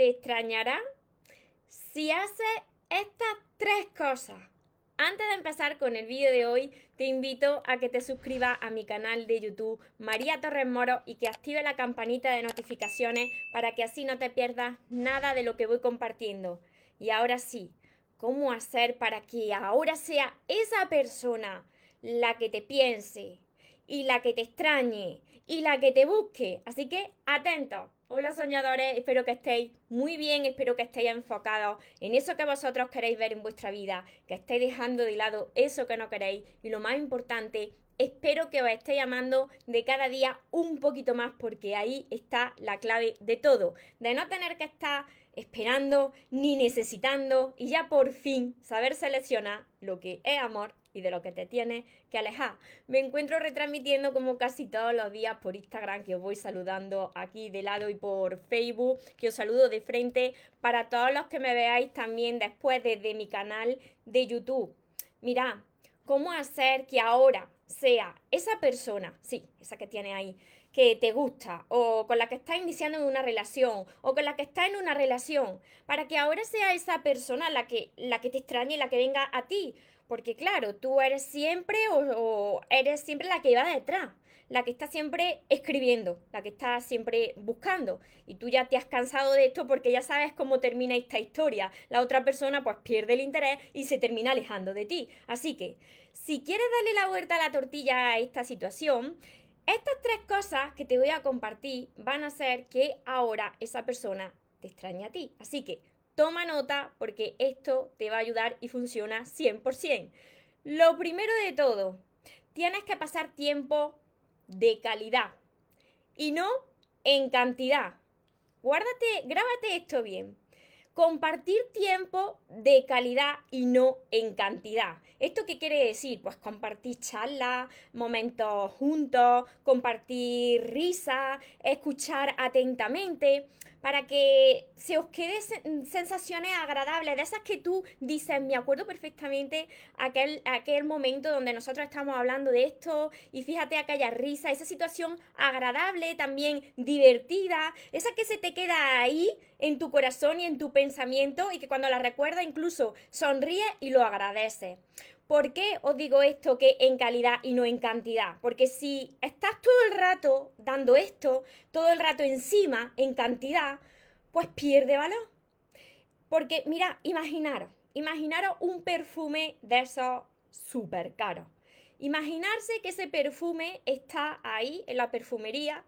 te extrañará si haces estas tres cosas. Antes de empezar con el vídeo de hoy, te invito a que te suscribas a mi canal de YouTube María Torres Moro y que active la campanita de notificaciones para que así no te pierdas nada de lo que voy compartiendo. Y ahora sí, ¿cómo hacer para que ahora sea esa persona la que te piense y la que te extrañe y la que te busque? Así que atento. Hola soñadores, espero que estéis muy bien, espero que estéis enfocados en eso que vosotros queréis ver en vuestra vida, que estéis dejando de lado eso que no queréis. Y lo más importante, espero que os estéis amando de cada día un poquito más porque ahí está la clave de todo, de no tener que estar esperando ni necesitando y ya por fin saber seleccionar lo que es amor y de lo que te tienes que alejar. Me encuentro retransmitiendo como casi todos los días por Instagram, que os voy saludando aquí de lado y por Facebook, que os saludo de frente para todos los que me veáis también después desde mi canal de YouTube. Mirad, cómo hacer que ahora sea esa persona, sí, esa que tiene ahí, que te gusta o con la que estás iniciando una relación o con la que está en una relación, para que ahora sea esa persona la que, la que te extrañe, la que venga a ti, porque claro, tú eres siempre o, eres siempre la que va detrás, la que está siempre escribiendo, la que está siempre buscando. Y tú ya te has cansado de esto porque ya sabes cómo termina esta historia. La otra persona pues pierde el interés y se termina alejando de ti. Así que, si quieres darle la vuelta a la tortilla a esta situación, estas tres cosas que te voy a compartir van a hacer que ahora esa persona te extrañe a ti. Así que Toma nota porque esto te va a ayudar y funciona 100%. Lo primero de todo, tienes que pasar tiempo de calidad y no en cantidad. Guárdate, grábate esto bien. Compartir tiempo de calidad y no en cantidad. ¿Esto qué quiere decir? Pues compartir charlas, momentos juntos, compartir risa, escuchar atentamente para que se os quede sensaciones agradables, de esas que tú dices, me acuerdo perfectamente aquel, aquel momento donde nosotros estamos hablando de esto y fíjate aquella risa, esa situación agradable, también divertida, esa que se te queda ahí en tu corazón y en tu pensamiento y que cuando la recuerdas incluso sonríe y lo agradece. ¿Por qué os digo esto que en calidad y no en cantidad? Porque si estás todo el rato dando esto, todo el rato encima, en cantidad, pues pierde valor. Porque mira, imaginaros, imaginaros un perfume de esos súper caros. Imaginarse que ese perfume está ahí en la perfumería.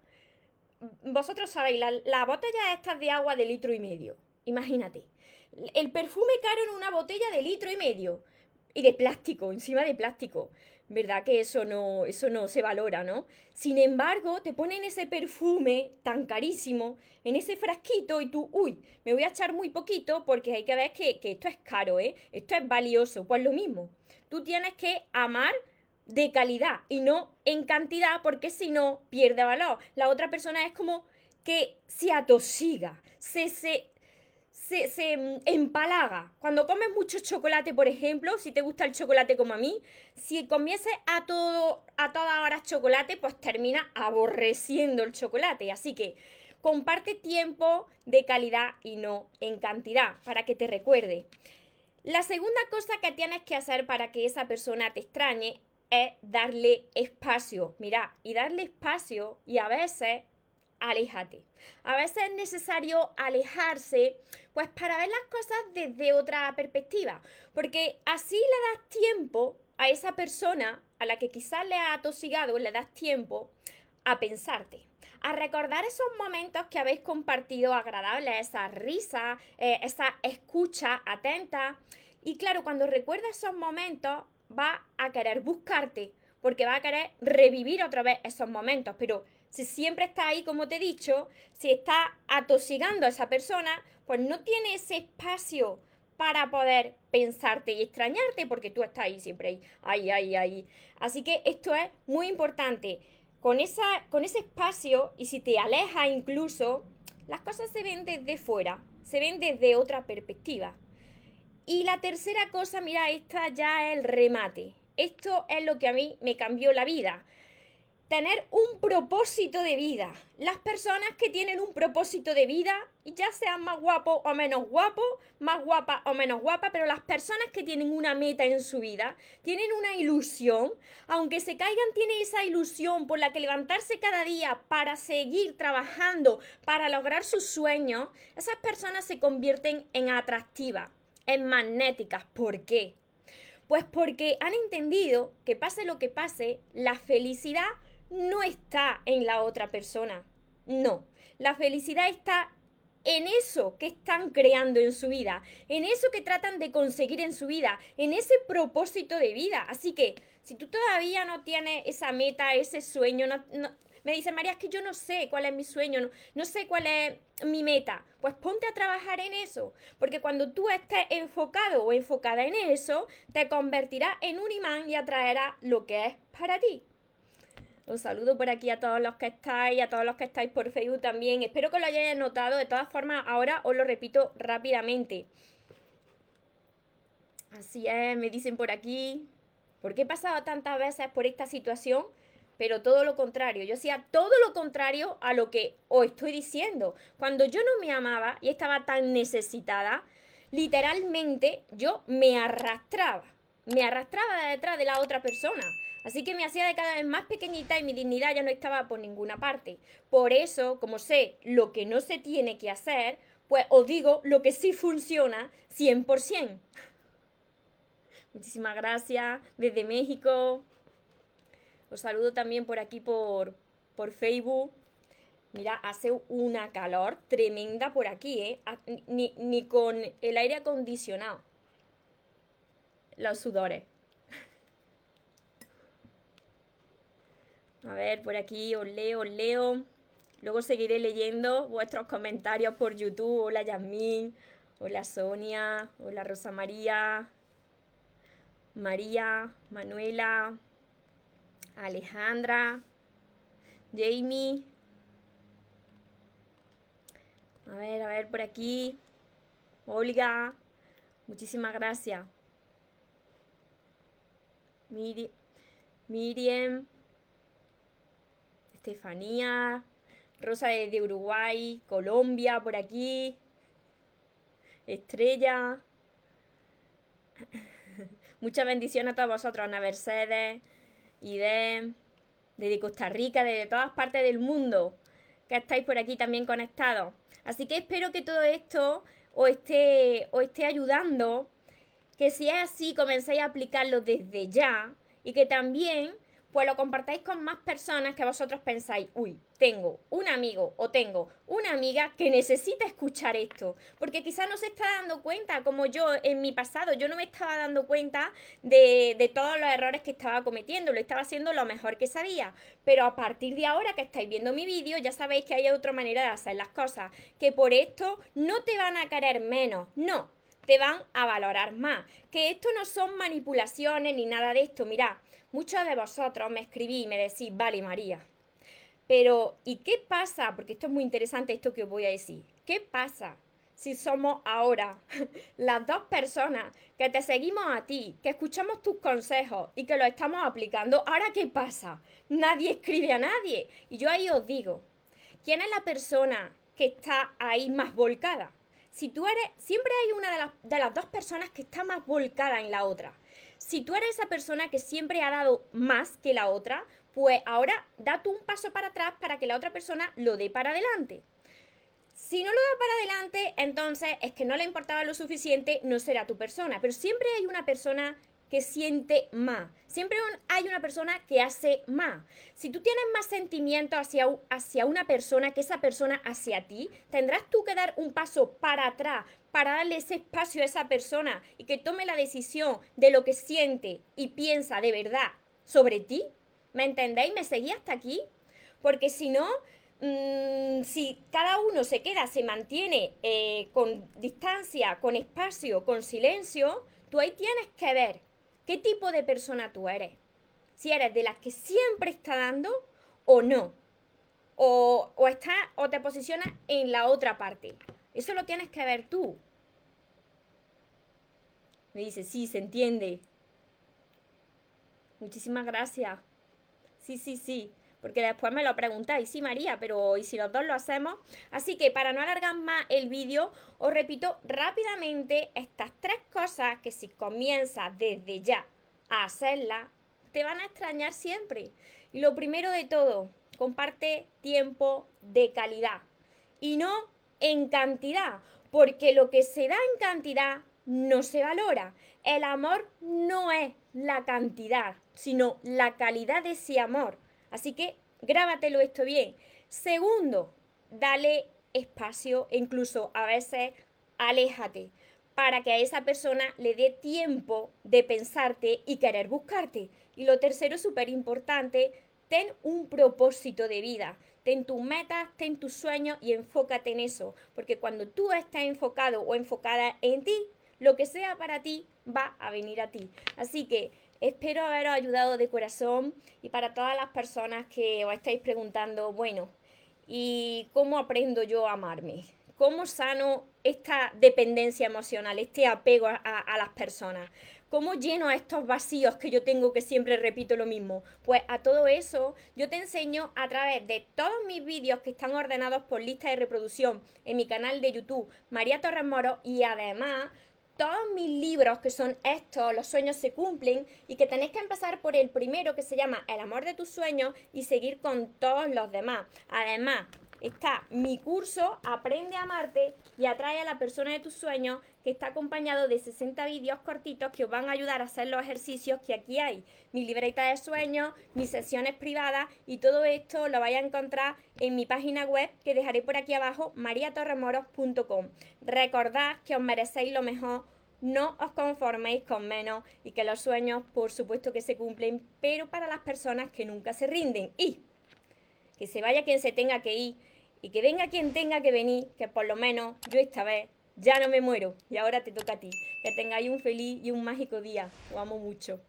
Vosotros sabéis, la, la botella estas de agua de litro y medio. Imagínate. El perfume caro en una botella de litro y medio y de plástico, encima de plástico. ¿Verdad que eso no, eso no se valora, no? Sin embargo, te ponen ese perfume tan carísimo en ese frasquito y tú, uy, me voy a echar muy poquito porque hay que ver que, que esto es caro, ¿eh? Esto es valioso. Pues lo mismo, tú tienes que amar de calidad y no en cantidad porque si no pierde valor. La otra persona es como que se atosiga, se, se se, mm, empalaga. Cuando comes mucho chocolate, por ejemplo, si te gusta el chocolate como a mí, si comieses a todo a todas horas chocolate, pues termina aborreciendo el chocolate. Así que comparte tiempo de calidad y no en cantidad, para que te recuerde. La segunda cosa que tienes que hacer para que esa persona te extrañe es darle espacio. Mira, y darle espacio y a veces aléjate. A veces es necesario alejarse, pues para ver las cosas desde otra perspectiva, porque así le das tiempo a esa persona a la que quizás le ha atosigado, le das tiempo a pensarte, a recordar esos momentos que habéis compartido agradables, esa risa, eh, esa escucha atenta. Y claro, cuando recuerda esos momentos, va a querer buscarte, porque va a querer revivir otra vez esos momentos, pero si siempre está ahí, como te he dicho, si está atosigando a esa persona, pues no tiene ese espacio para poder pensarte y extrañarte porque tú estás ahí siempre ahí, ahí, ahí. Así que esto es muy importante. Con, esa, con ese espacio y si te aleja incluso, las cosas se ven desde fuera, se ven desde otra perspectiva. Y la tercera cosa, mira, esta ya es el remate. Esto es lo que a mí me cambió la vida tener un propósito de vida. Las personas que tienen un propósito de vida, ya sean más guapos o menos guapos, más guapas o menos guapas, pero las personas que tienen una meta en su vida, tienen una ilusión, aunque se caigan, tienen esa ilusión por la que levantarse cada día para seguir trabajando, para lograr sus sueños, esas personas se convierten en atractivas, en magnéticas. ¿Por qué? Pues porque han entendido que pase lo que pase, la felicidad no está en la otra persona. No, la felicidad está en eso que están creando en su vida, en eso que tratan de conseguir en su vida, en ese propósito de vida. Así que si tú todavía no tienes esa meta, ese sueño, me dice María, es que yo no sé cuál es mi sueño, no, no sé cuál es mi meta. Pues ponte a trabajar en eso, porque cuando tú estés enfocado o enfocada en eso, te convertirá en un imán y atraerá lo que es para ti. Os saludo por aquí a todos los que estáis, a todos los que estáis por Facebook también. Espero que lo hayáis notado. De todas formas, ahora os lo repito rápidamente. Así es, me dicen por aquí. ¿Por qué he pasado tantas veces por esta situación? Pero todo lo contrario. Yo hacía todo lo contrario a lo que os estoy diciendo. Cuando yo no me amaba y estaba tan necesitada, literalmente yo me arrastraba. Me arrastraba de detrás de la otra persona. Así que me hacía de cada vez más pequeñita y mi dignidad ya no estaba por ninguna parte. Por eso, como sé lo que no se tiene que hacer, pues os digo lo que sí funciona 100%. Muchísimas gracias desde México. Os saludo también por aquí por, por Facebook. Mira, hace una calor tremenda por aquí, ¿eh? Ni, ni con el aire acondicionado. Los sudores. A ver, por aquí os leo, os leo. Luego seguiré leyendo vuestros comentarios por YouTube. Hola Yasmín, hola Sonia, hola Rosa María, María, Manuela, Alejandra, Jamie. A ver, a ver, por aquí. Olga, muchísimas gracias. Miriam, Estefanía, Rosa de Uruguay, Colombia, por aquí, Estrella. Muchas bendiciones a todos vosotros, Ana Mercedes, Ide, desde Costa Rica, desde todas partes del mundo, que estáis por aquí también conectados. Así que espero que todo esto os esté, os esté ayudando, que si es así, comencéis a aplicarlo desde ya y que también pues lo compartáis con más personas que vosotros pensáis, uy, tengo un amigo o tengo una amiga que necesita escuchar esto, porque quizás no se está dando cuenta, como yo en mi pasado, yo no me estaba dando cuenta de, de todos los errores que estaba cometiendo, lo estaba haciendo lo mejor que sabía, pero a partir de ahora que estáis viendo mi vídeo, ya sabéis que hay otra manera de hacer las cosas, que por esto no te van a querer menos, no, te van a valorar más, que esto no son manipulaciones ni nada de esto, mirad Muchos de vosotros me escribí y me decís, vale María, pero ¿y qué pasa? Porque esto es muy interesante esto que os voy a decir. ¿Qué pasa si somos ahora las dos personas que te seguimos a ti, que escuchamos tus consejos y que lo estamos aplicando? Ahora, ¿qué pasa? Nadie escribe a nadie. Y yo ahí os digo, ¿quién es la persona que está ahí más volcada? Si tú eres, siempre hay una de las, de las dos personas que está más volcada en la otra si tú eres esa persona que siempre ha dado más que la otra, pues ahora da tú un paso para atrás para que la otra persona lo dé para adelante. Si no lo da para adelante, entonces es que no le importaba lo suficiente, no será tu persona. Pero siempre hay una persona que siente más. Siempre hay una persona que hace más. Si tú tienes más sentimiento hacia, hacia una persona que esa persona hacia ti, tendrás tú que dar un paso para atrás para darle ese espacio a esa persona y que tome la decisión de lo que siente y piensa de verdad sobre ti. ¿Me entendéis? ¿Me seguí hasta aquí? Porque si no, mm, si cada uno se queda, se mantiene eh, con distancia, con espacio, con silencio, tú ahí tienes que ver ¿Qué tipo de persona tú eres? Si eres de las que siempre está dando o no. O, o, está, o te posicionas en la otra parte. Eso lo tienes que ver tú. Me dice, sí, se entiende. Muchísimas gracias. Sí, sí, sí. Porque después me lo preguntáis, sí María, pero ¿y si los dos lo hacemos? Así que para no alargar más el vídeo, os repito rápidamente estas tres cosas que si comienzas desde ya a hacerlas, te van a extrañar siempre. Y lo primero de todo, comparte tiempo de calidad y no en cantidad, porque lo que se da en cantidad no se valora. El amor no es la cantidad, sino la calidad de ese amor. Así que grábatelo esto bien. Segundo, dale espacio e incluso a veces aléjate para que a esa persona le dé tiempo de pensarte y querer buscarte. Y lo tercero, súper importante, ten un propósito de vida. Ten tus metas, ten tus sueños y enfócate en eso. Porque cuando tú estás enfocado o enfocada en ti, lo que sea para ti va a venir a ti. Así que espero haberos ayudado de corazón y para todas las personas que os estáis preguntando, bueno, ¿y cómo aprendo yo a amarme? ¿Cómo sano esta dependencia emocional, este apego a, a las personas? ¿Cómo lleno a estos vacíos que yo tengo que siempre repito lo mismo? Pues a todo eso yo te enseño a través de todos mis vídeos que están ordenados por lista de reproducción en mi canal de YouTube María Torres Moro y además todos mis libros que son estos, los sueños se cumplen y que tenéis que empezar por el primero que se llama El amor de tus sueños y seguir con todos los demás. Además, está mi curso Aprende a amarte y atrae a la persona de tus sueños que está acompañado de 60 vídeos cortitos que os van a ayudar a hacer los ejercicios que aquí hay. Mi libreta de sueños, mis sesiones privadas y todo esto lo vais a encontrar en mi página web que dejaré por aquí abajo, mariatorremoros.com. Recordad que os merecéis lo mejor no os conforméis con menos y que los sueños por supuesto que se cumplen, pero para las personas que nunca se rinden. Y que se vaya quien se tenga que ir y que venga quien tenga que venir, que por lo menos yo esta vez ya no me muero y ahora te toca a ti. Que tengáis un feliz y un mágico día. Os amo mucho.